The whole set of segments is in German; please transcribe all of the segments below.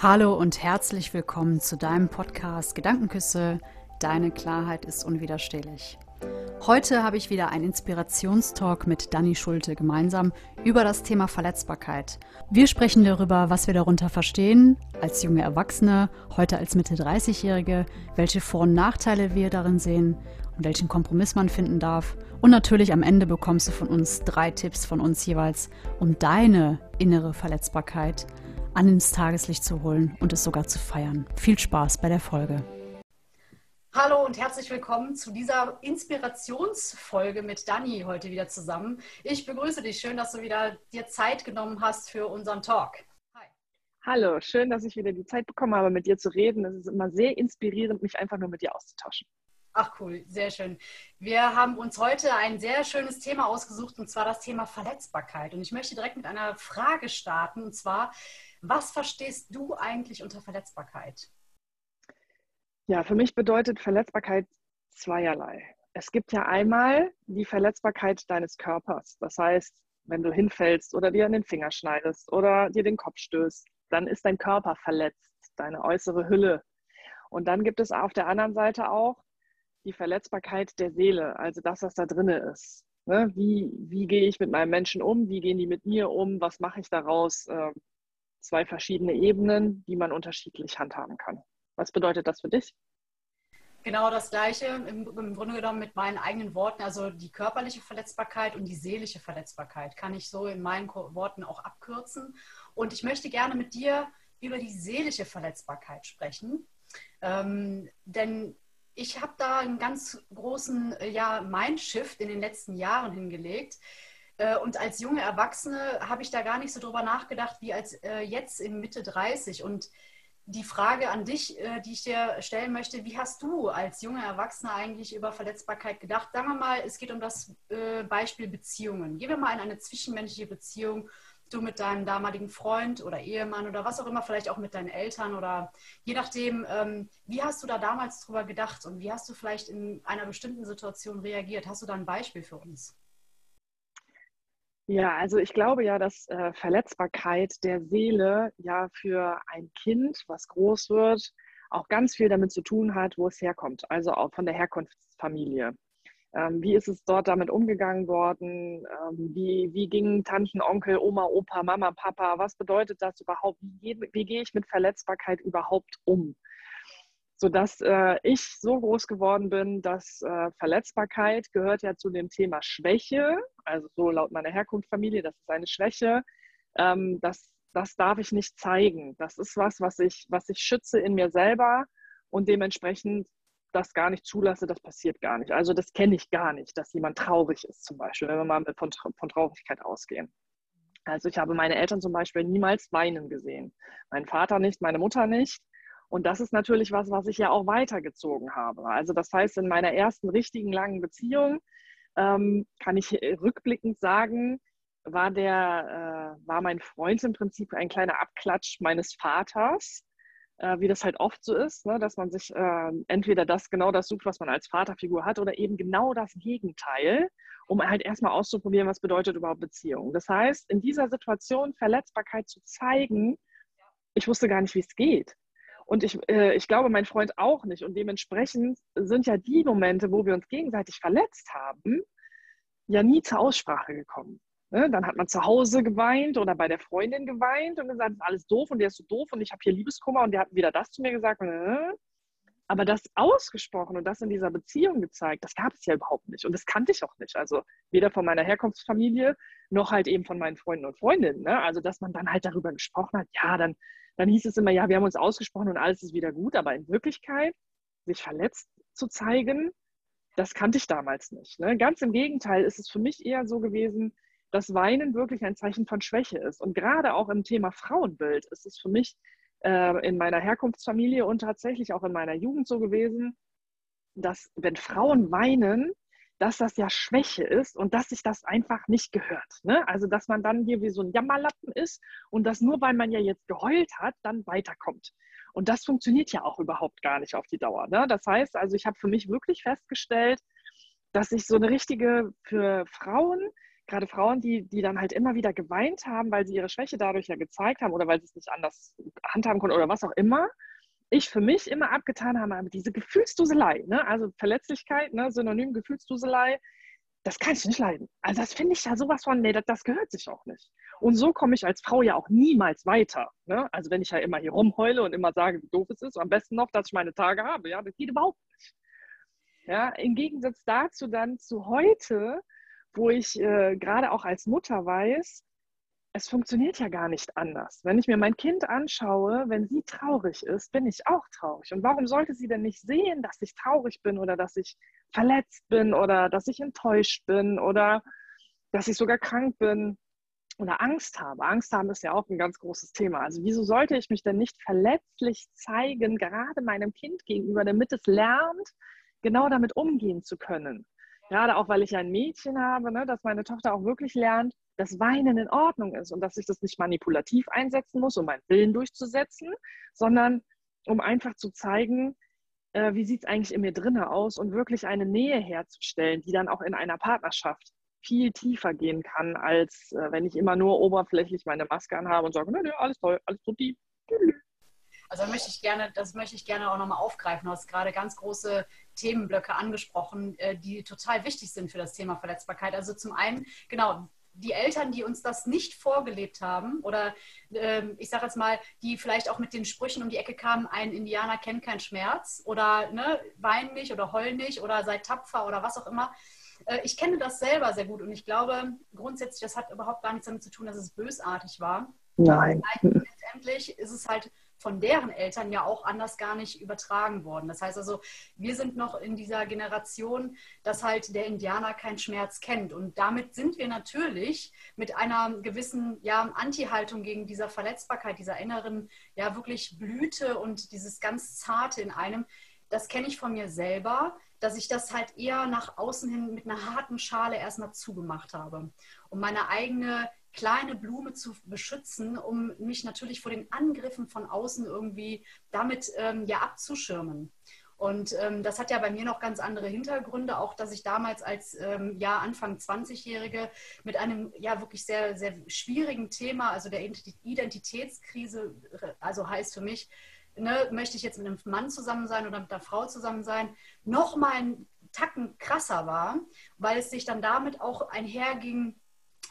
Hallo und herzlich willkommen zu deinem Podcast Gedankenküsse. Deine Klarheit ist unwiderstehlich. Heute habe ich wieder einen Inspirationstalk mit Dani Schulte gemeinsam über das Thema Verletzbarkeit. Wir sprechen darüber, was wir darunter verstehen, als junge Erwachsene, heute als Mitte 30-Jährige, welche Vor- und Nachteile wir darin sehen und welchen Kompromiss man finden darf. Und natürlich am Ende bekommst du von uns drei Tipps von uns jeweils, um deine innere Verletzbarkeit an ins Tageslicht zu holen und es sogar zu feiern. Viel Spaß bei der Folge. Hallo und herzlich willkommen zu dieser Inspirationsfolge mit Dani heute wieder zusammen. Ich begrüße dich. Schön, dass du wieder dir Zeit genommen hast für unseren Talk. Hi. Hallo, schön, dass ich wieder die Zeit bekommen habe, mit dir zu reden. Es ist immer sehr inspirierend, mich einfach nur mit dir auszutauschen. Ach cool, sehr schön. Wir haben uns heute ein sehr schönes Thema ausgesucht und zwar das Thema Verletzbarkeit. Und ich möchte direkt mit einer Frage starten und zwar, was verstehst du eigentlich unter Verletzbarkeit? Ja, für mich bedeutet Verletzbarkeit zweierlei. Es gibt ja einmal die Verletzbarkeit deines Körpers. Das heißt, wenn du hinfällst oder dir an den Finger schneidest oder dir den Kopf stößt, dann ist dein Körper verletzt, deine äußere Hülle. Und dann gibt es auf der anderen Seite auch die Verletzbarkeit der Seele, also das, was da drin ist. Ne? Wie, wie gehe ich mit meinem Menschen um? Wie gehen die mit mir um? Was mache ich daraus? Zwei verschiedene Ebenen, die man unterschiedlich handhaben kann. Was bedeutet das für dich? Genau das Gleiche, im, im, Grunde genommen mit meinen eigenen Worten, also die körperliche Verletzbarkeit und die seelische Verletzbarkeit kann ich so in meinen Worten auch abkürzen. Und ich möchte gerne mit dir über die seelische Verletzbarkeit sprechen, ähm, denn ich habe da einen ganz großen ja, Mindshift in den letzten Jahren hingelegt. Äh, und als junge Erwachsene habe ich da gar nicht so drüber nachgedacht wie als äh, jetzt in Mitte 30. Und die Frage an dich, äh, die ich dir stellen möchte, wie hast du als junge Erwachsene eigentlich über Verletzbarkeit gedacht? Sagen wir mal, es geht um das Beispiel Beziehungen. Gehen wir mal in eine zwischenmenschliche Beziehung, du mit deinem damaligen Freund oder Ehemann oder was auch immer, vielleicht auch mit deinen Eltern oder je nachdem, ähm, wie hast du da damals drüber gedacht und wie hast du vielleicht in einer bestimmten Situation reagiert? Hast du da ein Beispiel für uns? Ja, also ich glaube ja, dass äh, Verletzbarkeit der Seele ja für ein Kind, was groß wird, auch ganz viel damit zu tun hat, wo es herkommt, also auch von der Herkunftsfamilie. Ähm, wie ist es dort damit umgegangen worden? Ähm, wie, wie gingen Tanten, Onkel, Oma, Opa, Mama, Papa? Was bedeutet das überhaupt? Wie, wie gehe ich mit Verletzbarkeit überhaupt um? Sodass äh, ich so groß geworden bin, dass äh, Verletzbarkeit gehört ja zu dem Thema Schwäche, also so laut meiner Herkunftsfamilie, das ist eine Schwäche, ähm, das, das darf ich nicht zeigen. Das ist was, was ich, was ich schütze in mir selber und dementsprechend das gar nicht zulasse, das passiert gar nicht. Also das kenne ich gar nicht, dass jemand traurig ist zum Beispiel, wenn wir mal von, von Traurigkeit ausgehen. Also ich habe meine Eltern zum Beispiel niemals weinen gesehen. Mein Vater nicht, meine Mutter nicht. Und das ist natürlich was, was ich ja auch weitergezogen habe. Also das heißt, in meiner ersten richtigen langen Beziehung ähm, kann ich rückblickend sagen, war, der, äh, war mein Freund im Prinzip ein kleiner Abklatsch meines Vaters, äh, wie das halt oft so ist, ne? dass man sich äh, entweder das genau das sucht, was man als Vaterfigur hat, oder eben genau das Gegenteil, um halt erstmal auszuprobieren, was bedeutet überhaupt Beziehung. Das heißt, in dieser Situation Verletzbarkeit zu zeigen, ich wusste gar nicht, wie es geht. Und ich, äh, ich glaube, mein Freund auch nicht. Und dementsprechend sind ja die Momente, wo wir uns gegenseitig verletzt haben, ja nie zur Aussprache gekommen. Ne? Dann hat man zu Hause geweint oder bei der Freundin geweint und gesagt, das ist alles doof und der ist so doof und ich habe hier Liebeskummer und der hat wieder das zu mir gesagt. Äh. Aber das ausgesprochen und das in dieser Beziehung gezeigt, das gab es ja überhaupt nicht. Und das kannte ich auch nicht. Also weder von meiner Herkunftsfamilie noch halt eben von meinen Freunden und Freundinnen. Ne? Also dass man dann halt darüber gesprochen hat, ja, dann dann hieß es immer, ja, wir haben uns ausgesprochen und alles ist wieder gut. Aber in Wirklichkeit, sich verletzt zu zeigen, das kannte ich damals nicht. Ne? Ganz im Gegenteil ist es für mich eher so gewesen, dass Weinen wirklich ein Zeichen von Schwäche ist. Und gerade auch im Thema Frauenbild ist es für mich äh, in meiner Herkunftsfamilie und tatsächlich auch in meiner Jugend so gewesen, dass wenn Frauen weinen, dass das ja Schwäche ist und dass sich das einfach nicht gehört. Ne? Also, dass man dann hier wie so ein Jammerlappen ist und dass nur weil man ja jetzt geheult hat, dann weiterkommt. Und das funktioniert ja auch überhaupt gar nicht auf die Dauer. Ne? Das heißt, also ich habe für mich wirklich festgestellt, dass ich so eine richtige, für Frauen gerade Frauen, die, die dann halt immer wieder geweint haben, weil sie ihre Schwäche dadurch ja gezeigt haben oder weil sie es nicht anders handhaben konnten oder was auch immer, ich für mich immer abgetan habe, aber diese Gefühlsduselei, ne? also Verletzlichkeit, ne? Synonym Gefühlsduselei, das kann ich nicht leiden. Also das finde ich ja sowas von, nee, das, das, gehört sich auch nicht. Und so komme ich als Frau ja auch niemals weiter. Ne? Also wenn ich ja immer hier rumheule und immer sage, wie doof es ist, am besten noch, dass ich meine Tage habe, ja, das geht überhaupt nicht. Ja, im Gegensatz dazu dann zu heute, wo ich äh, gerade auch als Mutter weiß, es funktioniert ja gar nicht anders. Wenn ich mir mein Kind anschaue, wenn sie traurig ist, bin ich auch traurig. Und warum sollte sie denn nicht sehen, dass ich traurig bin oder dass ich verletzt bin oder dass ich enttäuscht bin oder dass ich sogar krank bin oder Angst habe? Angst haben ist ja auch ein ganz großes Thema. Also wieso sollte ich mich denn nicht verletzlich zeigen, gerade meinem Kind gegenüber, damit es lernt, genau damit umgehen zu können? Gerade auch, weil ich ein Mädchen habe, ne, dass meine Tochter auch wirklich lernt, dass Weinen in Ordnung ist und dass ich das nicht manipulativ einsetzen muss, um meinen Willen durchzusetzen, sondern um einfach zu zeigen, äh, wie sieht es eigentlich in mir drinne aus und wirklich eine Nähe herzustellen, die dann auch in einer Partnerschaft viel tiefer gehen kann, als äh, wenn ich immer nur oberflächlich meine Maske anhabe und sage, nö, alles toll, alles tutti. Also möchte ich gerne, das möchte ich gerne auch nochmal aufgreifen. Du hast gerade ganz große Themenblöcke angesprochen, äh, die total wichtig sind für das Thema Verletzbarkeit. Also zum einen, genau, die Eltern, die uns das nicht vorgelebt haben oder ähm, ich sage jetzt mal, die vielleicht auch mit den Sprüchen um die Ecke kamen, ein Indianer kennt keinen Schmerz oder ne, wein nicht oder heul nicht oder sei tapfer oder was auch immer. Äh, ich kenne das selber sehr gut und ich glaube grundsätzlich, das hat überhaupt gar nichts damit zu tun, dass es bösartig war. Nein. Letztendlich ist es halt von deren Eltern ja auch anders gar nicht übertragen worden. Das heißt also, wir sind noch in dieser Generation, dass halt der Indianer keinen Schmerz kennt. Und damit sind wir natürlich mit einer gewissen ja, Anti-Haltung gegen dieser Verletzbarkeit, dieser inneren, ja wirklich Blüte und dieses ganz Zarte in einem. Das kenne ich von mir selber, dass ich das halt eher nach außen hin mit einer harten Schale erstmal zugemacht habe, um meine eigene kleine Blume zu beschützen, um mich natürlich vor den Angriffen von außen irgendwie damit ähm, ja abzuschirmen. Und ähm, das hat ja bei mir noch ganz andere Hintergründe, auch dass ich damals als ähm, ja, Anfang 20-Jährige mit einem ja wirklich sehr, sehr schwierigen Thema, also der Identitätskrise, also heißt für mich, ne, möchte ich jetzt mit einem Mann zusammen sein oder mit einer Frau zusammen sein, noch mal einen Tacken krasser war, weil es sich dann damit auch einherging,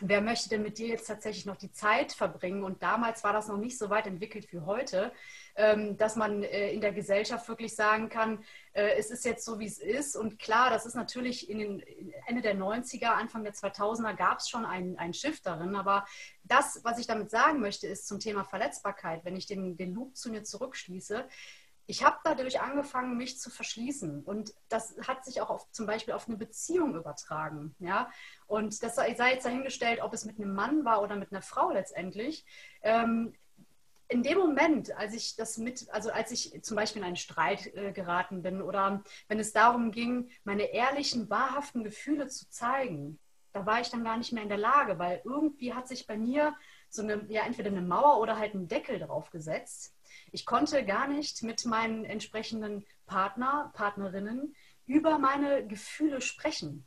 wer möchte denn mit dir jetzt tatsächlich noch die Zeit verbringen? Und damals war das noch nicht so weit entwickelt wie heute, ähm, dass man äh, in der Gesellschaft wirklich sagen kann, äh, es ist jetzt so, wie es ist. Und klar, das ist natürlich in den Ende der 90er, Anfang der 2000er gab es schon einen, einen Shift darin. Aber das, was ich damit sagen möchte, ist zum Thema Verletzbarkeit, wenn ich den, den Loop zu mir zurückschließe, ich habe dadurch angefangen, mich zu verschließen. Und das hat sich auch auf, zum Beispiel auf eine Beziehung übertragen. Ja? Und das sei jetzt dahingestellt, ob es mit einem Mann war oder mit einer Frau letztendlich. Ähm, in dem Moment, als ich das mit, also als ich zum Beispiel in einen Streit äh, geraten bin oder wenn es darum ging, meine ehrlichen, wahrhaften Gefühle zu zeigen, da war ich dann gar nicht mehr in der Lage, weil irgendwie hat sich bei mir so eine, ja, entweder eine Mauer oder halt ein Deckel drauf gesetzt ich konnte gar nicht mit meinen entsprechenden Partner, Partnerinnen über meine Gefühle sprechen.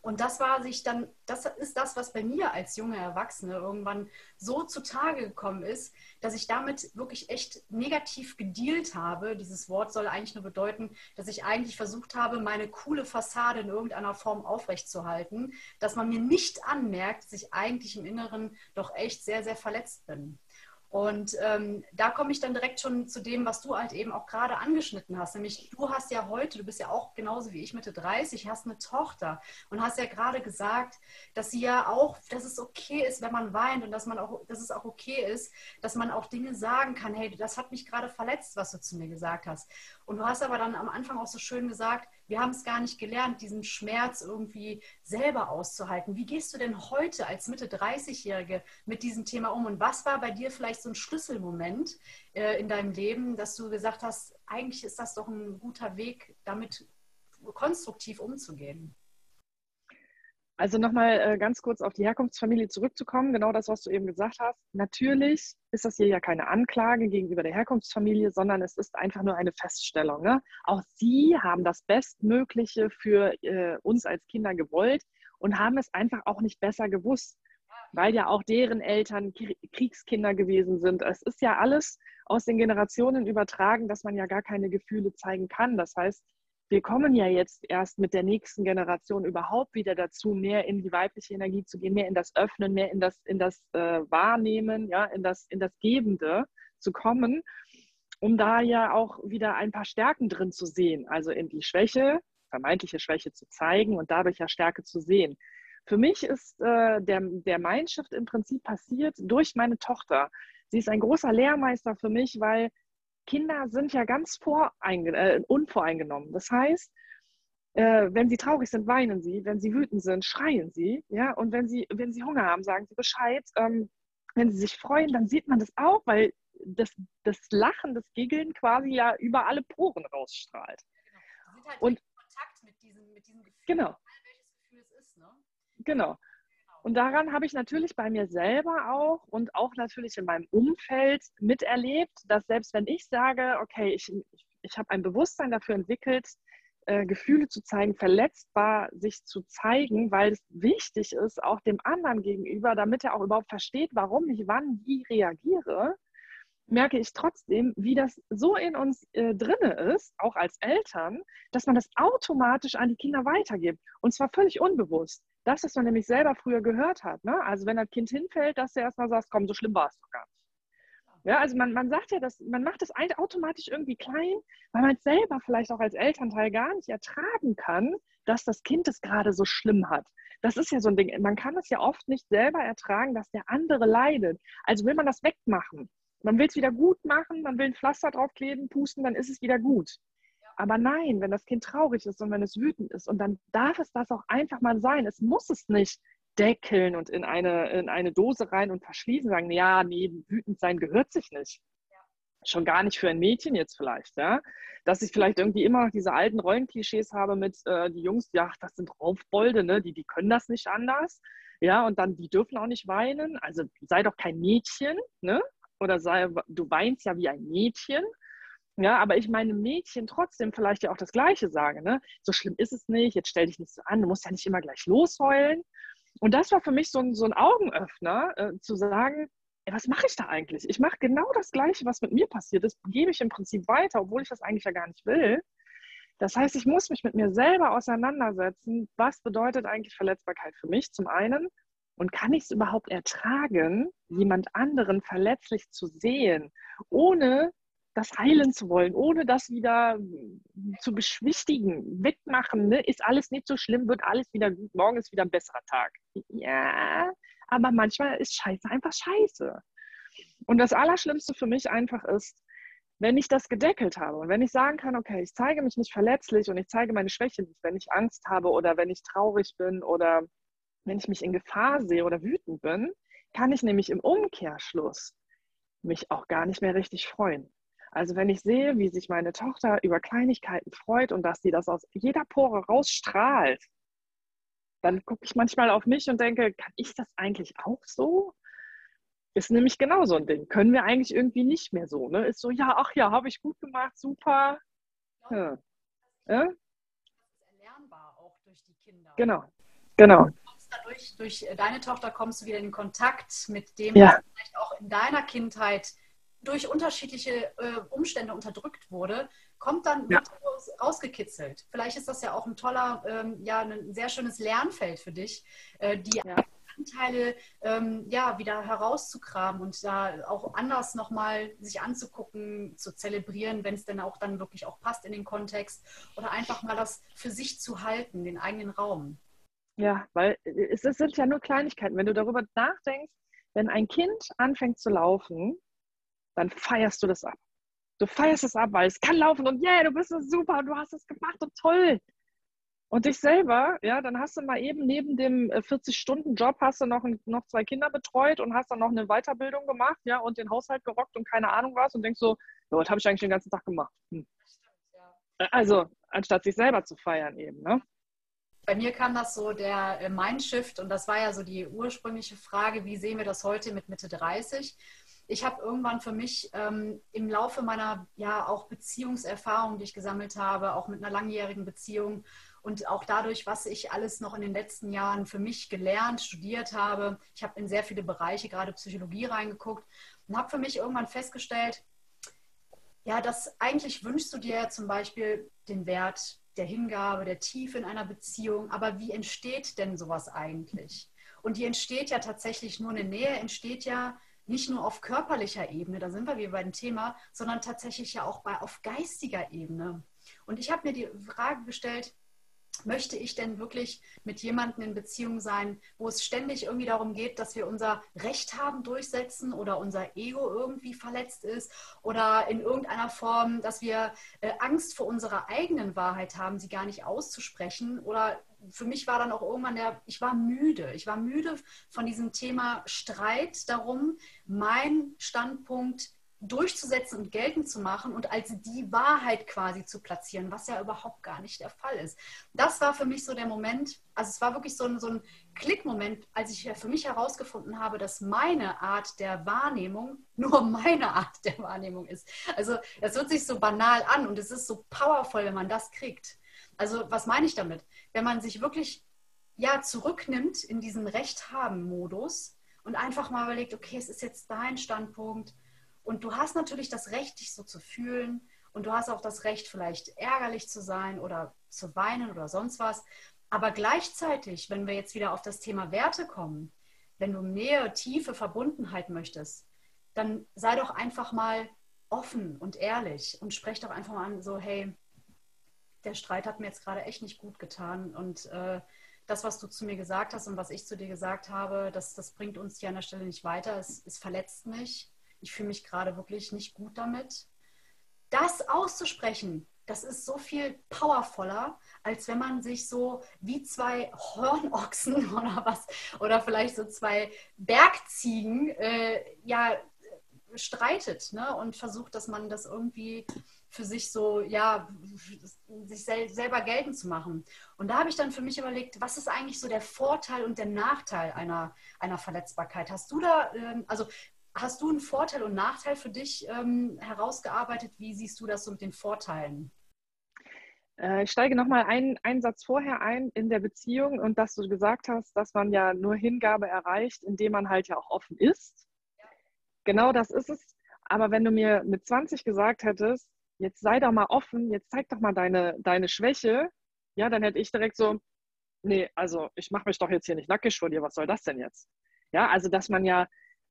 Und das war sich dann, das ist das, was bei mir als junge Erwachsene irgendwann so zutage gekommen ist, dass ich damit wirklich echt negativ gedealt habe. Dieses Wort soll eigentlich nur bedeuten, dass ich eigentlich versucht habe, meine coole Fassade in irgendeiner Form aufrechtzuerhalten, dass man mir nicht anmerkt, dass ich eigentlich im Inneren doch echt sehr, sehr verletzt bin. Und ähm, da komme ich dann direkt schon zu dem, was du halt eben auch gerade angeschnitten hast. Nämlich, du hast ja heute, du bist ja auch genauso wie ich Mitte 30, hast eine Tochter und hast ja gerade gesagt, dass sie ja auch, dass es okay ist, wenn man weint und dass man auch, dass es auch okay ist, dass man auch Dinge sagen kann, hey, das hat mich gerade verletzt, was du zu mir gesagt hast. Und du hast aber dann am Anfang auch so schön gesagt, wir haben es gar nicht gelernt, diesen Schmerz irgendwie selber auszuhalten. Wie gehst du denn heute als Mitte 30-Jährige mit diesem Thema um? Und was war bei dir vielleicht so ein Schlüsselmoment äh, in deinem Leben, dass du gesagt hast, eigentlich ist das doch ein guter Weg, damit konstruktiv umzugehen? Also nochmal äh, ganz kurz auf die Herkunftsfamilie zurückzukommen, genau das, was du eben gesagt hast. Natürlich ist das hier ja keine Anklage gegenüber der Herkunftsfamilie, sondern es ist einfach nur eine Feststellung. Ne? Auch sie haben das Bestmögliche für äh, uns als Kinder gewollt und haben es einfach auch nicht besser gewusst, weil ja auch deren Eltern Kriegskinder gewesen sind. Es ist ja alles aus den Generationen übertragen, dass man ja gar keine Gefühle zeigen kann. Das heißt, wir kommen ja jetzt erst mit der nächsten Generation überhaupt wieder dazu, mehr in die weibliche Energie zu gehen, mehr in das Öffnen, mehr in das, in das äh, Wahrnehmen, ja, in das, in das Gebende zu kommen, um da ja auch wieder ein paar Stärken drin zu sehen, also in die Schwäche, vermeintliche Schwäche zu zeigen und dadurch ja Stärke zu sehen. Für mich ist äh, der, der Mindshift im Prinzip passiert durch meine Tochter. Sie ist ein großer Lehrmeister für mich, weil Kinder sind ja ganz äh, unvoreingenommen. Das heißt, äh, wenn sie traurig sind, weinen sie. Wenn sie wütend sind, schreien sie. Ja? Und wenn sie, wenn sie Hunger haben, sagen sie Bescheid. Ähm, wenn sie sich freuen, dann sieht man das auch, weil das, das Lachen, das Giggeln quasi ja über alle Poren rausstrahlt. Genau. Sie sind halt und, in Kontakt mit diesem, mit diesem Gefühl, genau. welches Gefühl es ist. Ne? Genau. Und daran habe ich natürlich bei mir selber auch und auch natürlich in meinem Umfeld miterlebt, dass selbst wenn ich sage, okay, ich, ich habe ein Bewusstsein dafür entwickelt, äh, Gefühle zu zeigen, verletzbar sich zu zeigen, weil es wichtig ist, auch dem anderen gegenüber, damit er auch überhaupt versteht, warum ich wann wie reagiere, merke ich trotzdem, wie das so in uns äh, drinne ist, auch als Eltern, dass man das automatisch an die Kinder weitergibt. Und zwar völlig unbewusst. Das, was man nämlich selber früher gehört hat. Ne? Also wenn das Kind hinfällt, dass du erstmal sagst, komm, so schlimm war es doch gar nicht. Ja, also man, man sagt ja, dass, man macht das automatisch irgendwie klein, weil man es selber vielleicht auch als Elternteil gar nicht ertragen kann, dass das Kind es gerade so schlimm hat. Das ist ja so ein Ding. Man kann es ja oft nicht selber ertragen, dass der andere leidet. Also will man das wegmachen. Man will es wieder gut machen, man will ein Pflaster draufkleben, pusten, dann ist es wieder gut. Aber nein, wenn das Kind traurig ist und wenn es wütend ist, und dann darf es das auch einfach mal sein. Es muss es nicht deckeln und in eine, in eine Dose rein und verschließen, sagen, ja, nee, wütend sein gehört sich nicht. Schon gar nicht für ein Mädchen jetzt vielleicht, ja. Dass ich vielleicht irgendwie immer noch diese alten Rollenklischees habe mit äh, die Jungs, ja, das sind Raufbolde, ne? die, die können das nicht anders. Ja, und dann, die dürfen auch nicht weinen. Also sei doch kein Mädchen, ne? Oder sei, du weinst ja wie ein Mädchen. Ja, aber ich meine Mädchen trotzdem vielleicht ja auch das Gleiche sagen. Ne? So schlimm ist es nicht, jetzt stell dich nicht so an, du musst ja nicht immer gleich losheulen. Und das war für mich so ein, so ein Augenöffner, äh, zu sagen, ey, was mache ich da eigentlich? Ich mache genau das Gleiche, was mit mir passiert ist, gebe ich im Prinzip weiter, obwohl ich das eigentlich ja gar nicht will. Das heißt, ich muss mich mit mir selber auseinandersetzen, was bedeutet eigentlich Verletzbarkeit für mich zum einen und kann ich es überhaupt ertragen, jemand anderen verletzlich zu sehen, ohne das heilen zu wollen, ohne das wieder zu beschwichtigen, wegmachen, ne? ist alles nicht so schlimm, wird alles wieder gut, morgen ist wieder ein besserer Tag. Ja, aber manchmal ist Scheiße einfach Scheiße. Und das Allerschlimmste für mich einfach ist, wenn ich das gedeckelt habe und wenn ich sagen kann, okay, ich zeige mich nicht verletzlich und ich zeige meine Schwäche nicht, wenn ich Angst habe oder wenn ich traurig bin oder wenn ich mich in Gefahr sehe oder wütend bin, kann ich nämlich im Umkehrschluss mich auch gar nicht mehr richtig freuen. Also wenn ich sehe, wie sich meine Tochter über Kleinigkeiten freut und dass sie das aus jeder Pore rausstrahlt, dann gucke ich manchmal auf mich und denke, kann ich das eigentlich auch so? Ist nämlich genau so ein Ding. Können wir eigentlich irgendwie nicht mehr so. Ne? Ist so, ja, ach ja, habe ich gut gemacht, super. Ja. Ja? Das ist erlernbar auch durch die Kinder. Genau, genau. Dadurch, durch deine Tochter kommst du wieder in Kontakt mit dem, ja. was vielleicht auch in deiner Kindheit durch unterschiedliche äh, Umstände unterdrückt wurde, kommt dann ja. rausgekitzelt. Vielleicht ist das ja auch ein toller, ähm, ja, ein sehr schönes Lernfeld für dich, äh, die ja. Anteile ähm, ja, wieder herauszugraben und da auch anders nochmal sich anzugucken, zu zelebrieren, wenn es denn auch dann wirklich auch passt in den Kontext oder einfach mal das für sich zu halten, den eigenen Raum. Ja, weil es, es sind ja nur Kleinigkeiten. Wenn du darüber nachdenkst, wenn ein Kind anfängt zu laufen, dann feierst du das ab. Du feierst es ab, weil es kann laufen und yeah, du bist so super, du hast es gemacht und toll. Und dich selber, ja, dann hast du mal eben neben dem 40-Stunden-Job äh, hast du noch, noch zwei Kinder betreut und hast dann noch eine Weiterbildung gemacht, ja, und den Haushalt gerockt und keine Ahnung was und denkst so, ja, was habe ich eigentlich den ganzen Tag gemacht? Hm. Also, anstatt sich selber zu feiern eben, ne? Bei mir kam das so der äh, Mindshift und das war ja so die ursprüngliche Frage, wie sehen wir das heute mit Mitte 30? ich habe irgendwann für mich ähm, im Laufe meiner ja auch Beziehungserfahrung, die ich gesammelt habe, auch mit einer langjährigen Beziehung und auch dadurch, was ich alles noch in den letzten Jahren für mich gelernt, studiert habe. Ich habe in sehr viele Bereiche, gerade Psychologie, reingeguckt und habe für mich irgendwann festgestellt, ja, dass eigentlich wünschst du dir zum Beispiel den Wert der Hingabe, der Tiefe in einer Beziehung, aber wie entsteht denn sowas eigentlich? Und die entsteht ja tatsächlich nur eine Nähe, entsteht ja nicht nur auf körperlicher Ebene, da sind wir wieder bei dem Thema, sondern tatsächlich ja auch bei, auf geistiger Ebene. Und ich habe mir die Frage gestellt, möchte ich denn wirklich mit jemandem in Beziehung sein, wo es ständig irgendwie darum geht, dass wir unser Recht haben durchsetzen oder unser Ego irgendwie verletzt ist oder in irgendeiner Form, dass wir äh, Angst vor unserer eigenen Wahrheit haben, sie gar nicht auszusprechen oder für mich war dann auch irgendwann der, ich war müde. Ich war müde von diesem Thema Streit darum, mein Standpunkt durchzusetzen und geltend zu machen und als die Wahrheit quasi zu platzieren, was ja überhaupt gar nicht der Fall ist. Das war für mich so der Moment, also es war wirklich so ein, so ein Klickmoment, als ich für mich herausgefunden habe, dass meine Art der Wahrnehmung nur meine Art der Wahrnehmung ist. Also das hört sich so banal an und es ist so powerful, wenn man das kriegt. Also was meine ich damit? Wenn man sich wirklich ja zurücknimmt in diesen Recht-haben-Modus und einfach mal überlegt, okay, es ist jetzt dein Standpunkt, und du hast natürlich das Recht, dich so zu fühlen. Und du hast auch das Recht, vielleicht ärgerlich zu sein oder zu weinen oder sonst was. Aber gleichzeitig, wenn wir jetzt wieder auf das Thema Werte kommen, wenn du Nähe, tiefe Verbundenheit möchtest, dann sei doch einfach mal offen und ehrlich und sprech doch einfach mal an, so, hey, der Streit hat mir jetzt gerade echt nicht gut getan und äh, das, was du zu mir gesagt hast und was ich zu dir gesagt habe, das, das bringt uns hier an der Stelle nicht weiter. Es, es verletzt mich ich fühle mich gerade wirklich nicht gut damit. Das auszusprechen, das ist so viel powervoller, als wenn man sich so wie zwei Hornochsen oder was, oder vielleicht so zwei Bergziegen, äh, ja, streitet ne? und versucht, dass man das irgendwie für sich so, ja, sich sel selber geltend zu machen. Und da habe ich dann für mich überlegt, was ist eigentlich so der Vorteil und der Nachteil einer, einer Verletzbarkeit? Hast du da, ähm, also Hast du einen Vorteil und Nachteil für dich ähm, herausgearbeitet? Wie siehst du das so mit den Vorteilen? Äh, ich steige nochmal einen, einen Satz vorher ein in der Beziehung und dass du gesagt hast, dass man ja nur Hingabe erreicht, indem man halt ja auch offen ist. Ja. Genau das ist es. Aber wenn du mir mit 20 gesagt hättest, jetzt sei doch mal offen, jetzt zeig doch mal deine, deine Schwäche, ja, dann hätte ich direkt so, nee, also ich mache mich doch jetzt hier nicht nackig vor dir, was soll das denn jetzt? Ja, also dass man ja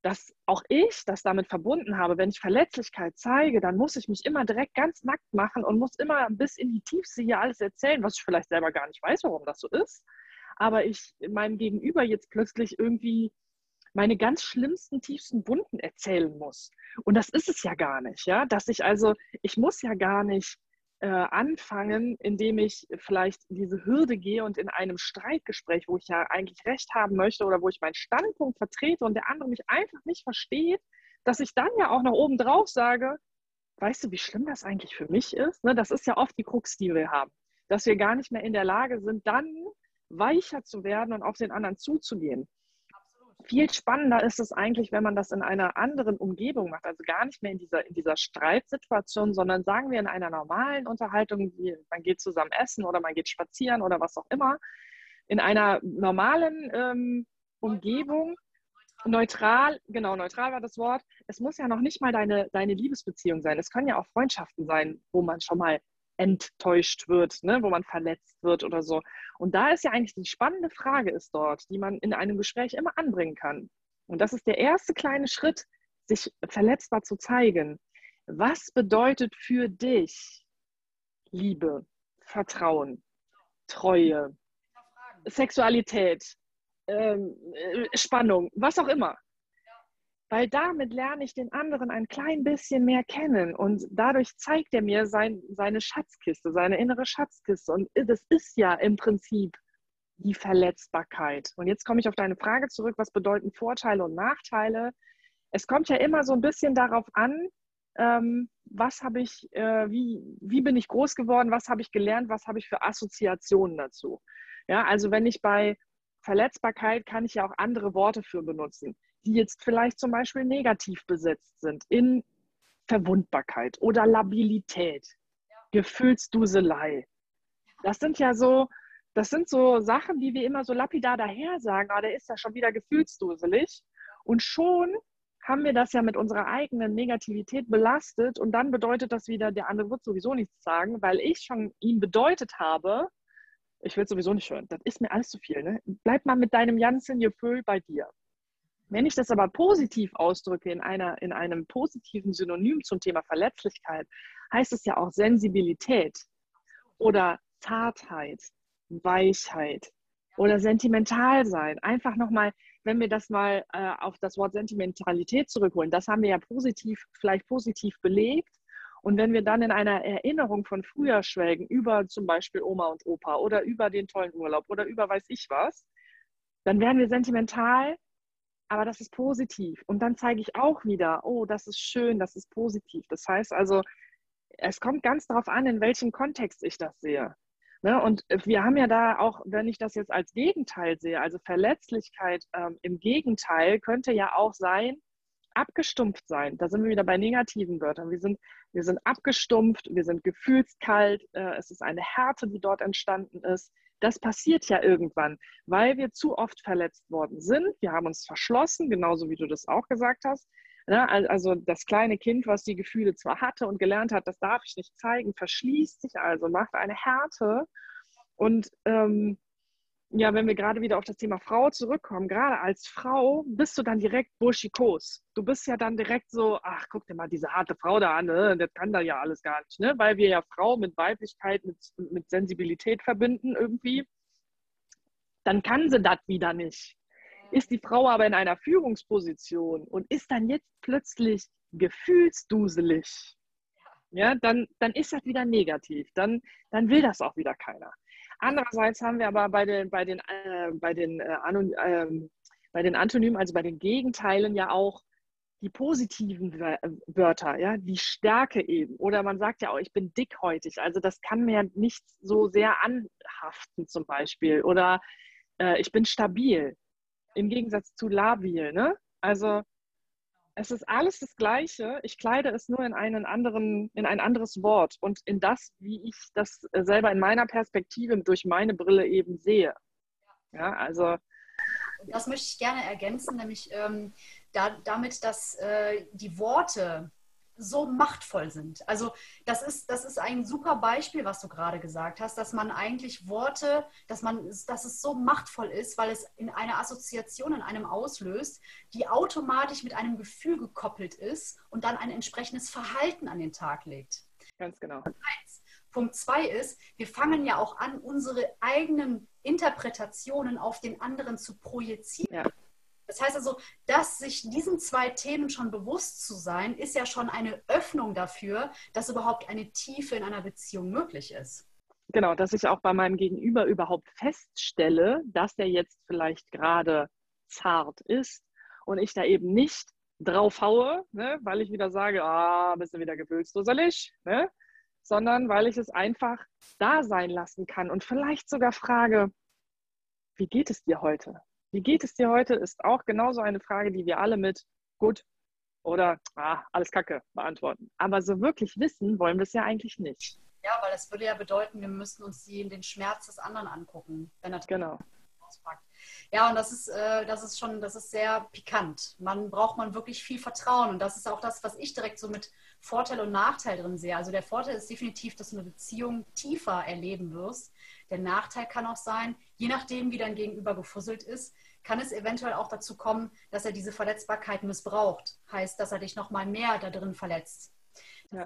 dass auch ich das damit verbunden habe, wenn ich Verletzlichkeit zeige, dann muss ich mich immer direkt ganz nackt machen und muss immer bis in die Tiefste hier alles erzählen, was ich vielleicht selber gar nicht weiß, warum das so ist. Aber ich meinem Gegenüber jetzt plötzlich irgendwie meine ganz schlimmsten, tiefsten Wunden erzählen muss. Und das ist es ja gar nicht, ja. Dass ich also, ich muss ja gar nicht äh, anfangen, indem ich vielleicht diese Hürde gehe und in einem Streitgespräch, wo ich ja eigentlich recht haben möchte oder wo ich meinen Standpunkt vertrete und der andere mich einfach nicht versteht, dass ich dann ja auch noch oben drauf sage, weißt du, wie schlimm das eigentlich für mich ist? Ne, das ist ja oft die Krux, die wir haben, dass wir gar nicht mehr in der Lage sind, dann weicher zu werden und auf den anderen zuzugehen viel spannender ist es eigentlich, wenn man das in einer anderen Umgebung macht, also gar nicht mehr in dieser, in dieser Streitsituation, sondern sagen wir in einer normalen Unterhaltung, wie man geht zusammen essen oder man geht spazieren oder was auch immer, in einer normalen ähm, Umgebung, neutral, genau, neutral war das Wort. Es muss ja noch nicht mal deine, deine Liebesbeziehung sein. Es können ja auch Freundschaften sein, wo man schon mal enttäuscht wird, ne, wo man verletzt wird oder so. Und da ist ja eigentlich die spannende Frage ist dort, die man in einem Gespräch immer anbringen kann. Und das ist der erste kleine Schritt, sich verletzbar zu zeigen. Was bedeutet für dich Liebe, Vertrauen, Treue, Sexualität, ähm, äh, Spannung, was auch immer? Weil damit lerne ich den anderen ein klein bisschen mehr kennen und dadurch zeigt er mir sein, seine Schatzkiste, seine innere Schatzkiste. Und das ist ja im Prinzip die Verletzbarkeit. Und jetzt komme ich auf deine Frage zurück, was bedeuten Vorteile und Nachteile? Es kommt ja immer so ein bisschen darauf an, ähm, was habe ich, äh, wie, wie bin ich groß geworden, was habe ich gelernt, was habe ich für Assoziationen dazu. Ja, also wenn ich bei Verletzbarkeit kann ich ja auch andere Worte für benutzen die jetzt vielleicht zum Beispiel negativ besetzt sind, in Verwundbarkeit oder Labilität, ja. Gefühlsduselei. Das sind ja so, Das sind so Sachen, die wir immer so lapidar daher sagen, ah, der ist ja schon wieder gefühlsduselig. Und schon haben wir das ja mit unserer eigenen Negativität belastet und dann bedeutet das wieder, der andere wird sowieso nichts sagen, weil ich schon ihm bedeutet habe, ich will sowieso nicht hören, das ist mir alles zu viel. Ne? Bleib mal mit deinem ganzen Gefühl bei dir. Wenn ich das aber positiv ausdrücke, in, einer, in einem positiven Synonym zum Thema Verletzlichkeit, heißt es ja auch Sensibilität oder Zartheit, Weichheit oder sentimental sein. Einfach nochmal wenn wir das mal äh, auf das Wort Sentimentalität zurückholen, das haben wir ja positiv, vielleicht positiv belegt. Und wenn wir dann in einer Erinnerung von früher schwelgen, über zum Beispiel Oma und Opa oder über den tollen Urlaub oder über weiß ich was, dann werden wir sentimental, aber das ist positiv. Und dann zeige ich auch wieder, oh, das ist schön, das ist positiv. Das heißt also, es kommt ganz darauf an, in welchem Kontext ich das sehe. Ne? Und wir haben ja da auch, wenn ich das jetzt als Gegenteil sehe, also Verletzlichkeit ähm, im Gegenteil könnte ja auch sein, abgestumpft sein. Da sind wir wieder bei negativen Wörtern. Wir sind, wir sind abgestumpft, wir sind gefühlskalt, äh, es ist eine Härte, die dort entstanden ist. Das passiert ja irgendwann, weil wir zu oft verletzt worden sind. Wir haben uns verschlossen, genauso wie du das auch gesagt hast. Ne? Also das kleine Kind, was die Gefühle zwar hatte und gelernt hat, das darf ich nicht zeigen, verschließt sich also, macht eine Härte. Und ähm, ja, wenn wir gerade wieder auf das Thema Frau zurückkommen, gerade als Frau bist du dann direkt burschikos. Du bist ja dann direkt so, ach, guck dir mal diese harte Frau da an, ne? das kann da ja alles gar nicht, ne? weil wir ja Frau mit Weiblichkeit, mit, mit Sensibilität verbinden irgendwie. Dann kann sie das wieder nicht. Ist die Frau aber in einer Führungsposition und ist dann jetzt plötzlich gefühlsduselig, ja, dann, dann ist das wieder negativ. Dann, dann will das auch wieder keiner. Andererseits haben wir aber bei den, bei den, äh, bei den, äh, äh, bei den Antonymen, also bei den Gegenteilen ja auch die positiven Wörter, ja, die Stärke eben. Oder man sagt ja auch, ich bin dickhäutig. Also das kann mir nicht so sehr anhaften zum Beispiel. Oder äh, ich bin stabil im Gegensatz zu labil. Ne? Also es ist alles das Gleiche. Ich kleide es nur in einen anderen, in ein anderes Wort und in das, wie ich das selber in meiner Perspektive durch meine Brille eben sehe. Ja, also das möchte ich gerne ergänzen, nämlich ähm, da, damit, dass äh, die Worte so machtvoll sind. Also das ist, das ist ein super Beispiel, was du gerade gesagt hast, dass man eigentlich Worte, dass man, dass es so machtvoll ist, weil es in eine Assoziation in einem auslöst, die automatisch mit einem Gefühl gekoppelt ist und dann ein entsprechendes Verhalten an den Tag legt. Ganz genau. Punkt zwei ist, wir fangen ja auch an, unsere eigenen Interpretationen auf den anderen zu projizieren. Ja. Das heißt also, dass sich diesen zwei Themen schon bewusst zu sein, ist ja schon eine Öffnung dafür, dass überhaupt eine Tiefe in einer Beziehung möglich ist. Genau, dass ich auch bei meinem Gegenüber überhaupt feststelle, dass der jetzt vielleicht gerade zart ist und ich da eben nicht drauf haue, ne, weil ich wieder sage, ah, bist du wieder gefühlsdusselig, ne, sondern weil ich es einfach da sein lassen kann und vielleicht sogar frage, wie geht es dir heute? Wie geht es dir heute? Ist auch genauso eine Frage, die wir alle mit gut oder ah, alles Kacke beantworten. Aber so wirklich wissen wollen wir es ja eigentlich nicht. Ja, weil das würde ja bedeuten, wir müssten uns den Schmerz des anderen angucken, wenn er genau. auspackt. Ja, und das ist, äh, das ist schon, das ist sehr pikant. Man braucht man wirklich viel Vertrauen. Und das ist auch das, was ich direkt so mit Vorteil und Nachteil drin sehe. Also der Vorteil ist definitiv, dass du eine Beziehung tiefer erleben wirst. Der Nachteil kann auch sein, je nachdem, wie dein Gegenüber gefusselt ist, kann es eventuell auch dazu kommen, dass er diese Verletzbarkeit missbraucht. Heißt, dass er dich noch mal mehr da drin verletzt. Ja.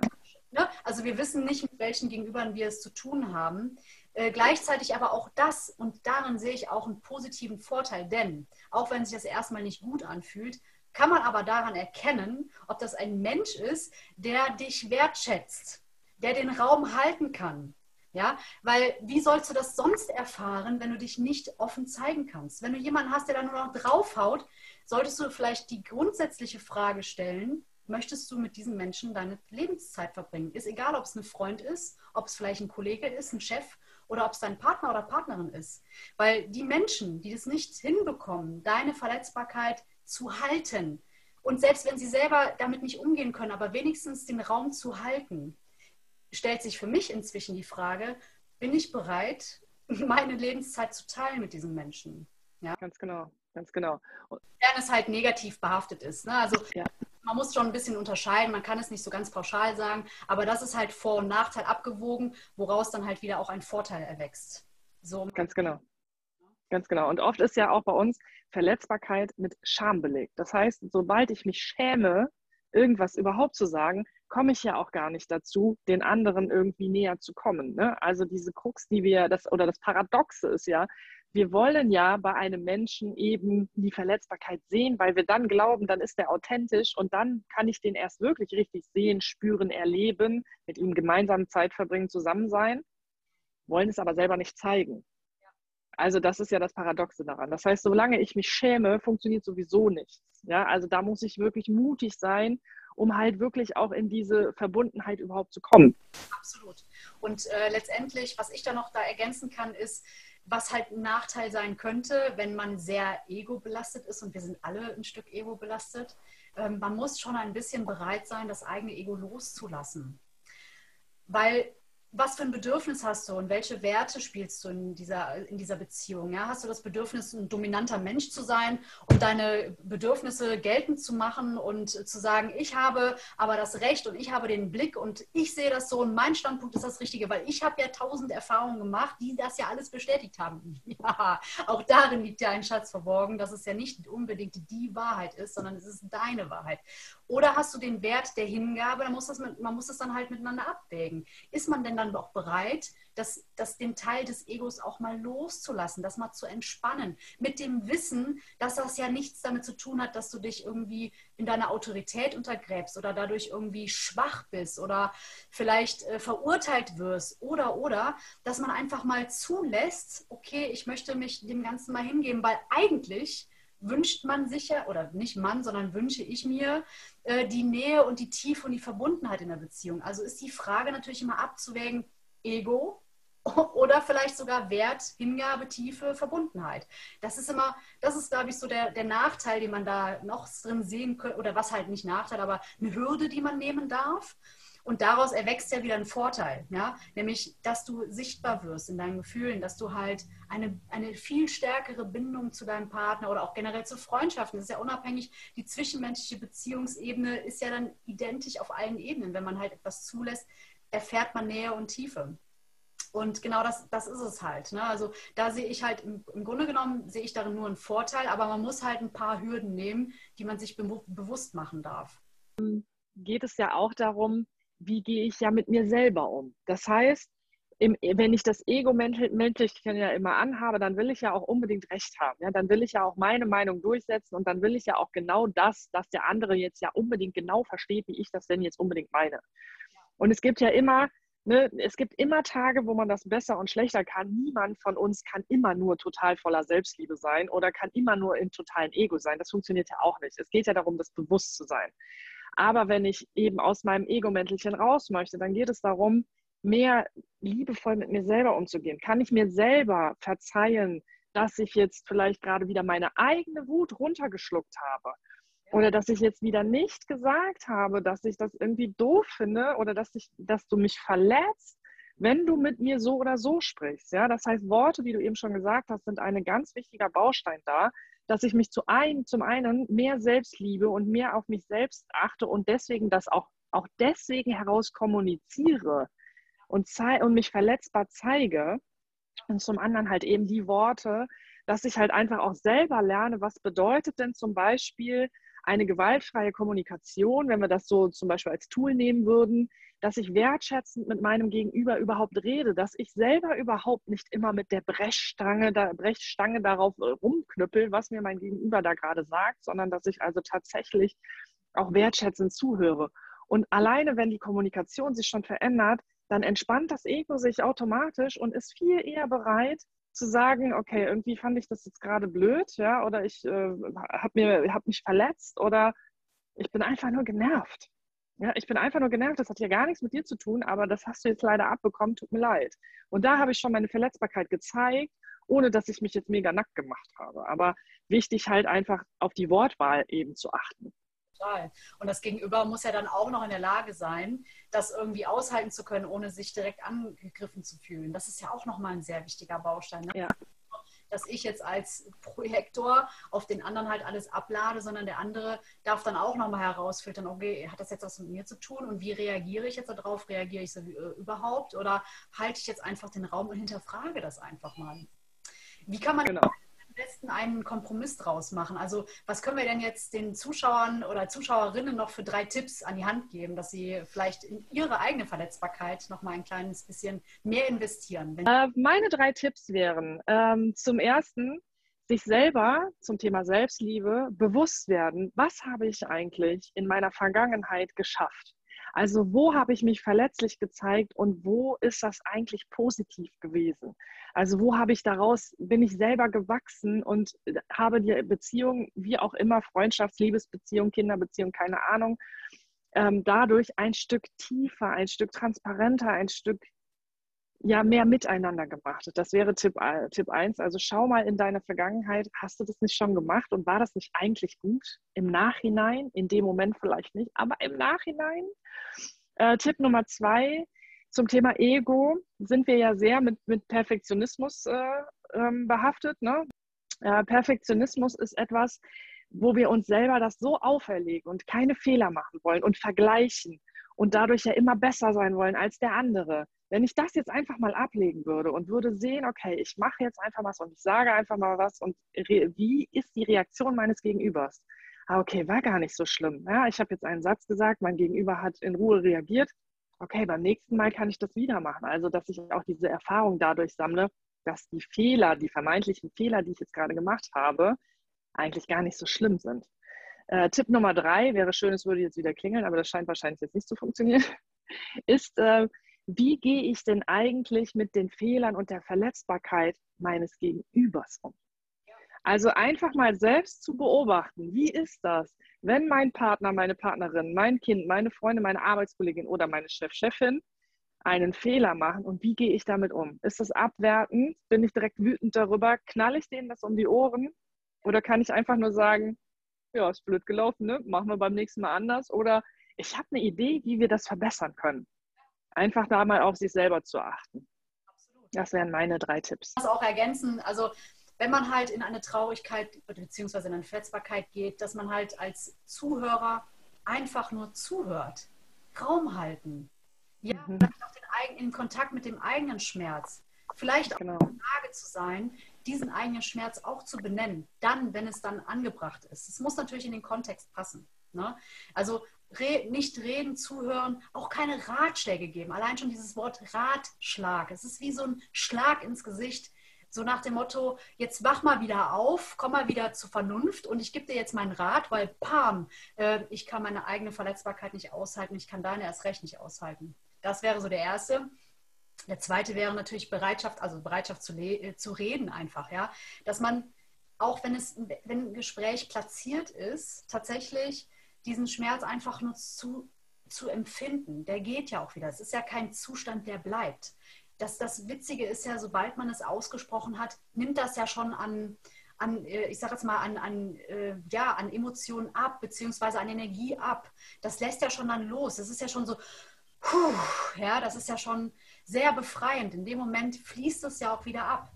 Ne? Also wir wissen nicht, mit welchen Gegenübern wir es zu tun haben. Äh, gleichzeitig aber auch das, und darin sehe ich auch einen positiven Vorteil, denn auch wenn sich das erstmal nicht gut anfühlt, kann man aber daran erkennen, ob das ein Mensch ist, der dich wertschätzt, der den Raum halten kann, ja, weil wie sollst du das sonst erfahren, wenn du dich nicht offen zeigen kannst? Wenn du jemanden hast, der da nur noch draufhaut, solltest du vielleicht die grundsätzliche Frage stellen, möchtest du mit diesem Menschen deine Lebenszeit verbringen? Ist egal, ob es ein Freund ist, ob es vielleicht ein Kollege ist, ein Chef oder ob es dein Partner oder Partnerin ist. Weil die Menschen, die das nicht hinbekommen, deine Verletzbarkeit zu halten und selbst wenn sie selber damit nicht umgehen können, aber wenigstens den Raum zu halten, stellt sich für mich inzwischen die Frage, bin ich bereit, meine Lebenszeit zu teilen mit diesen Menschen. Ja, ganz genau, ganz genau. Wenn es halt negativ behaftet ist. Ne? Also ja. man muss schon ein bisschen unterscheiden, man kann es nicht so ganz pauschal sagen, aber das ist halt Vor- und Nachteil abgewogen, woraus dann halt wieder auch ein Vorteil erwächst. So. Ganz genau. Ganz genau. Und oft ist ja auch bei uns Verletzbarkeit mit Scham belegt. Das heißt, sobald ich mich schäme, irgendwas überhaupt zu sagen, komme ich ja auch gar nicht dazu, den anderen irgendwie näher zu kommen. Ne? Also diese Krux, die wir, das oder das Paradoxe ist ja, wir wollen ja bei einem Menschen eben die Verletzbarkeit sehen, weil wir dann glauben, dann ist er authentisch und dann kann ich den erst wirklich richtig sehen, spüren, erleben, mit ihm gemeinsam Zeit verbringen, zusammen sein, wollen es aber selber nicht zeigen. Also das ist ja das Paradoxe daran. Das heißt, solange ich mich schäme, funktioniert sowieso nichts. Ja, also da muss ich wirklich mutig sein, um halt wirklich auch in diese Verbundenheit überhaupt zu kommen. Absolut. Und äh, letztendlich, was ich da noch da ergänzen kann, ist, was halt ein Nachteil sein könnte, wenn man sehr ego-belastet ist und wir sind alle ein Stück ego-belastet. Ähm, man muss schon ein bisschen bereit sein, das eigene Ego loszulassen. Weil was für ein Bedürfnis hast du und welche Werte spielst du in dieser, in dieser Beziehung? Ja? Hast du das Bedürfnis, ein dominanter Mensch zu sein und deine Bedürfnisse geltend zu machen und zu sagen, ich habe aber das Recht und ich habe den Blick und ich sehe das so und mein Standpunkt ist das Richtige, weil ich habe ja tausend Erfahrungen gemacht, die das ja alles bestätigt haben. Ja, auch darin liegt ja ein Schatz verborgen, dass es ja nicht unbedingt die Wahrheit ist, sondern es ist deine Wahrheit. Oder hast du den Wert der Hingabe, dann muss das man muss das dann halt miteinander abwägen. Ist man denn dann auch bereit, das, das, den Teil des Egos auch mal loszulassen, das mal zu entspannen, mit dem Wissen, dass das ja nichts damit zu tun hat, dass du dich irgendwie in deiner Autorität untergräbst oder dadurch irgendwie schwach bist oder vielleicht äh, verurteilt wirst oder oder, dass man einfach mal zulässt, okay, ich möchte mich dem Ganzen mal hingeben, weil eigentlich wünscht man sich ja, oder nicht man, sondern wünsche ich mir, äh, die Nähe und die Tiefe und die Verbundenheit in der Beziehung. Also ist die Frage natürlich immer abzuwägen, Ego oder vielleicht sogar Wert, Hingabe, Tiefe, Verbundenheit. Das ist immer, das ist, glaube ich, so der, der Nachteil, den man da noch drin sehen könnte, oder was halt nicht Nachteil, aber eine Hürde, die man nehmen darf. Und daraus erwächst ja wieder ein Vorteil, ja? nämlich, dass du sichtbar wirst in deinen Gefühlen, dass du halt eine, eine viel stärkere Bindung zu deinem Partner oder auch generell zu Freundschaften, das ist ja unabhängig, die zwischenmenschliche Beziehungsebene ist ja dann identisch auf allen Ebenen. Wenn man halt etwas zulässt, erfährt man Nähe und Tiefe. Und genau das, das ist es halt. Ne? Also da sehe ich halt, im, im, Grunde genommen sehe ich darin nur einen Vorteil, aber man muss halt ein paar Hürden nehmen, die man sich be bewusst machen darf. Geht es ja auch darum, wie gehe ich ja mit mir selber um. Das heißt, im, wenn ich das Ego-Mäntelchen ja immer anhabe, dann will ich ja auch unbedingt Recht haben. Ja? Dann will ich ja auch meine Meinung durchsetzen und dann will ich ja auch genau das, dass der andere jetzt ja unbedingt genau versteht, wie ich das denn jetzt unbedingt meine. Und es gibt ja immer, ne, es gibt immer Tage, wo man das besser und schlechter kann. Niemand von uns kann immer nur total voller Selbstliebe sein oder kann immer nur im totalen Ego sein. Das funktioniert ja auch nicht. Es geht ja darum, das bewusst zu sein. Aber wenn ich eben aus meinem Ego-Mäntelchen raus möchte, dann geht es darum, mehr liebevoll mit mir selber umzugehen. Kann ich mir selber verzeihen, dass ich jetzt vielleicht gerade wieder meine eigene Wut runtergeschluckt habe? Oder dass ich jetzt wieder nicht gesagt habe, dass ich das irgendwie doof finde oder dass, ich, dass du mich verletzt, wenn du mit mir so oder so sprichst. Ja? Das heißt, Worte, wie du eben schon gesagt hast, sind ein ganz wichtiger Baustein da, dass ich mich zu ein, zum einen mehr selbst liebe und mehr auf mich selbst achte und deswegen das auch, auch deswegen heraus kommuniziere und, und mich verletzbar zeige. Und zum anderen halt eben die Worte, dass ich halt einfach auch selber lerne, was bedeutet denn zum Beispiel eine gewaltfreie Kommunikation, wenn wir das so zum Beispiel als Tool nehmen würden, dass ich wertschätzend mit meinem Gegenüber überhaupt rede, dass ich selber überhaupt nicht immer mit der Brechstange, da, Brechstange darauf äh, rumknüppel, was mir mein Gegenüber da gerade sagt, sondern dass ich also tatsächlich auch wertschätzend zuhöre. Und alleine, wenn die Kommunikation sich schon verändert, dann entspannt das Ego sich automatisch und ist viel eher bereit, zu sagen, okay, irgendwie fand ich das jetzt gerade blöd, ja, oder ich äh, habe hab mich verletzt oder ich bin einfach nur genervt. Ja, ich bin einfach nur genervt, das hat ja gar nichts mit dir zu tun, aber das hast du jetzt leider abbekommen, tut mir leid. Und da habe ich schon meine Verletzbarkeit gezeigt, ohne dass ich mich jetzt mega nackt gemacht habe. Aber wichtig halt einfach auf die Wortwahl eben zu achten. Total. Und das Gegenüber muss ja dann auch noch in der Lage sein, das irgendwie aushalten zu können, ohne sich direkt angegriffen zu fühlen. Das ist ja auch nochmal ein sehr wichtiger Baustein. Ne? Ja dass ich jetzt als Projektor auf den anderen halt alles ablade, sondern der andere darf dann auch nochmal herausfiltern, okay, hat das jetzt was mit mir zu tun und wie reagiere ich jetzt darauf? Reagiere ich so äh, überhaupt oder halte ich jetzt einfach den Raum und hinterfrage das einfach mal? Wie kann man genau besten einen Kompromiss draus machen? Also was können wir denn jetzt den Zuschauern oder Zuschauerinnen noch für drei Tipps an die Hand geben, dass sie vielleicht in ihre eigene Verletzbarkeit noch mal ein kleines bisschen mehr investieren? Äh, meine drei Tipps wären ähm, zum ersten sich selber zum Thema Selbstliebe bewusst werden, was habe ich eigentlich in meiner Vergangenheit geschafft? Also wo habe ich mich verletzlich gezeigt und wo ist das eigentlich positiv gewesen? Also wo habe ich daraus, bin ich selber gewachsen und habe die Beziehung, wie auch immer, Freundschafts-, Liebesbeziehung, Kinderbeziehung, keine Ahnung, ähm, dadurch ein Stück tiefer, ein Stück transparenter, ein Stück ja, mehr miteinander gemacht. Das wäre Tipp, Tipp 1. Also schau mal in deine Vergangenheit, hast du das nicht schon gemacht und war das nicht eigentlich gut? Im Nachhinein, in dem Moment vielleicht nicht, aber im Nachhinein. Äh, Tipp Nummer zwei, zum Thema Ego sind wir ja sehr mit, mit Perfektionismus äh, ähm, behaftet. Ne? Äh, Perfektionismus ist etwas, wo wir uns selber das so auferlegen und keine Fehler machen wollen und vergleichen und dadurch ja immer besser sein wollen als der andere. Wenn ich das jetzt einfach mal ablegen würde und würde sehen, okay, ich mache jetzt einfach was und ich sage einfach mal was und wie ist die Reaktion meines Gegenübers? Ah, okay, war gar nicht so schlimm. Ja, ich habe jetzt einen Satz gesagt, mein Gegenüber hat in Ruhe reagiert okay, beim nächsten Mal kann ich das wieder machen. Also, dass ich auch diese Erfahrung dadurch sammle, dass die Fehler, die vermeintlichen Fehler, die ich jetzt gerade gemacht habe, eigentlich gar nicht so schlimm sind. Äh, Tipp Nummer drei, wäre schön, es würde jetzt wieder klingeln, aber das scheint wahrscheinlich jetzt nicht zu funktionieren, ist, äh, wie gehe ich denn eigentlich mit den Fehlern und der Verletzbarkeit meines Gegenübers um? Also einfach mal selbst zu beobachten, wie ist das, wenn mein Partner, meine Partnerin, mein Kind, meine Freunde, meine Arbeitskollegin oder meine Chef, Chefin einen Fehler machen und wie gehe ich damit um? Ist das abwertend? Bin ich direkt wütend darüber? Knall ich denen das um die Ohren? Oder kann ich einfach nur sagen, ja, ist blöd gelaufen, ne? machen wir beim nächsten Mal anders? Oder ich habe eine Idee, wie wir das verbessern können. Einfach da mal auf sich selber zu achten. Absolut. Das wären meine drei Tipps. Ich muss auch ergänzen, also wenn man halt in eine Traurigkeit bzw. in eine Verletzbarkeit geht, dass man halt als Zuhörer einfach nur zuhört, Raum halten. Ja, mhm. vielleicht auch den, in Kontakt mit dem eigenen Schmerz. Vielleicht auch genau. in der Lage zu sein, diesen eigenen Schmerz auch zu benennen, dann, wenn es dann angebracht ist. Es muss natürlich in den Kontext passen. Ne? Also re nicht reden, zuhören, auch keine Ratschläge geben. Allein schon dieses Wort Ratschlag. Es ist wie so ein Schlag ins Gesicht so nach dem Motto, jetzt wach mal wieder auf, komm mal wieder zur Vernunft und ich gebe dir jetzt meinen Rat, weil pam, äh, ich kann meine eigene Verletzbarkeit nicht aushalten, ich kann deine erst recht nicht aushalten. Das wäre so der erste. Der zweite wäre natürlich Bereitschaft, also Bereitschaft zu, äh, zu reden einfach, ja, dass man auch wenn es wenn ein Gespräch platziert ist, tatsächlich diesen Schmerz einfach nur zu zu empfinden. Der geht ja auch wieder. Es ist ja kein Zustand, der bleibt das, das Witzige ist ja, sobald man es ausgesprochen hat, nimmt das ja schon an, an äh, ich sage jetzt mal, an, an, äh, ja, an Emotionen ab, beziehungsweise an Energie ab. Das lässt ja schon dann los. Das ist ja schon so, puh, ja, das ist ja schon sehr befreiend. In dem Moment fließt es ja auch wieder ab.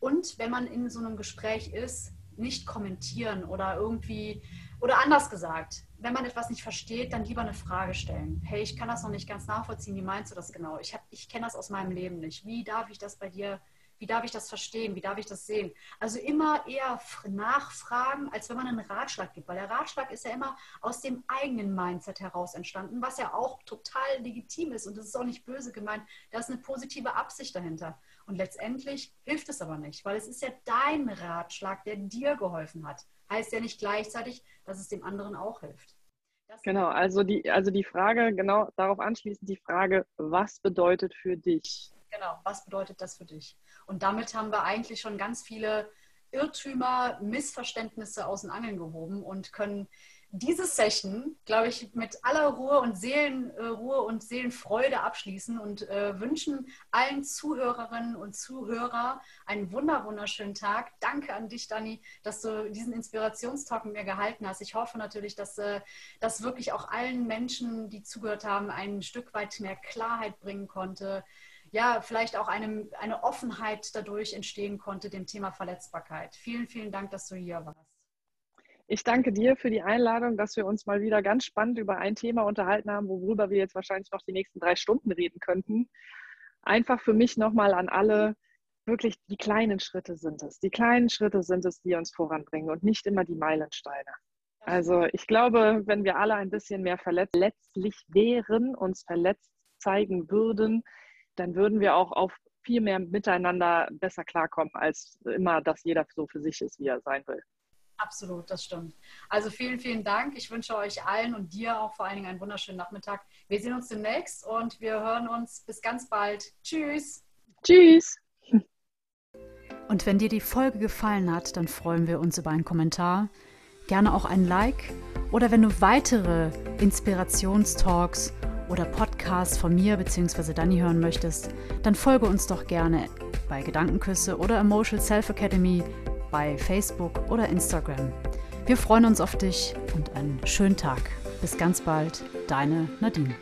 Und wenn man in so einem Gespräch ist, nicht kommentieren oder irgendwie, oder anders gesagt, wenn man etwas nicht versteht, dann lieber eine Frage stellen. Hey, ich kann das noch nicht ganz nachvollziehen. Wie meinst du das genau? Ich, ich kenne das aus meinem Leben nicht. Wie darf ich das bei dir, wie darf ich das verstehen? Wie darf ich das sehen? Also immer eher nachfragen, als wenn man einen Ratschlag gibt. Weil der Ratschlag ist ja immer aus dem eigenen Mindset heraus entstanden, was ja auch total legitim ist. Und das ist auch nicht böse gemeint. Da ist eine positive Absicht dahinter. Und letztendlich hilft es aber nicht, weil es ist ja dein Ratschlag, der dir geholfen hat heißt ja nicht gleichzeitig, dass es dem anderen auch hilft. Das genau, also die, also die Frage, genau darauf anschließend die Frage, was bedeutet für dich? Genau, was bedeutet das für dich? Und damit haben wir eigentlich schon ganz viele Irrtümer, Missverständnisse aus den Angeln gehoben und können diese Session, glaube ich, mit aller Ruhe und Seelenruhe äh, und Seelenfreude abschließen und äh, wünschen allen Zuhörerinnen und Zuhörer einen wunder wunderschönen Tag. Danke an dich, Dani, dass du diesen Inspirationstalk mit mir gehalten hast. Ich hoffe natürlich, dass äh, das wirklich auch allen Menschen, die zugehört haben, ein Stück weit mehr Klarheit bringen konnte. Ja, vielleicht auch eine, eine Offenheit dadurch entstehen konnte dem Thema Verletzbarkeit. Vielen, vielen Dank, dass du hier warst. Ich danke dir für die Einladung, dass wir uns mal wieder ganz spannend über ein Thema unterhalten haben, worüber wir jetzt wahrscheinlich noch die nächsten drei Stunden reden könnten. Einfach für mich nochmal an alle, wirklich die kleinen Schritte sind es. Die kleinen Schritte sind es, die uns voranbringen und nicht immer die Meilensteine. Also ich glaube, wenn wir alle ein bisschen mehr verletzlich wären, uns verletzt zeigen würden, dann würden wir auch auf viel mehr miteinander besser klarkommen, als immer, dass jeder so für sich ist, wie er sein will. Absolut, das stimmt. Also vielen, vielen Dank. Ich wünsche euch allen und dir auch vor allen Dingen einen wunderschönen Nachmittag. Wir sehen uns demnächst und wir hören uns bis ganz bald. Tschüss. Tschüss. Und wenn dir die Folge gefallen hat, dann freuen wir uns über einen Kommentar, gerne auch ein Like oder wenn du weitere Inspirationstalks oder Podcasts von mir bzw. Dani hören möchtest, dann folge uns doch gerne bei Gedankenküsse oder Emotional Self Academy bei Facebook oder Instagram. Wir freuen uns auf dich und einen schönen Tag. Bis ganz bald, deine Nadine.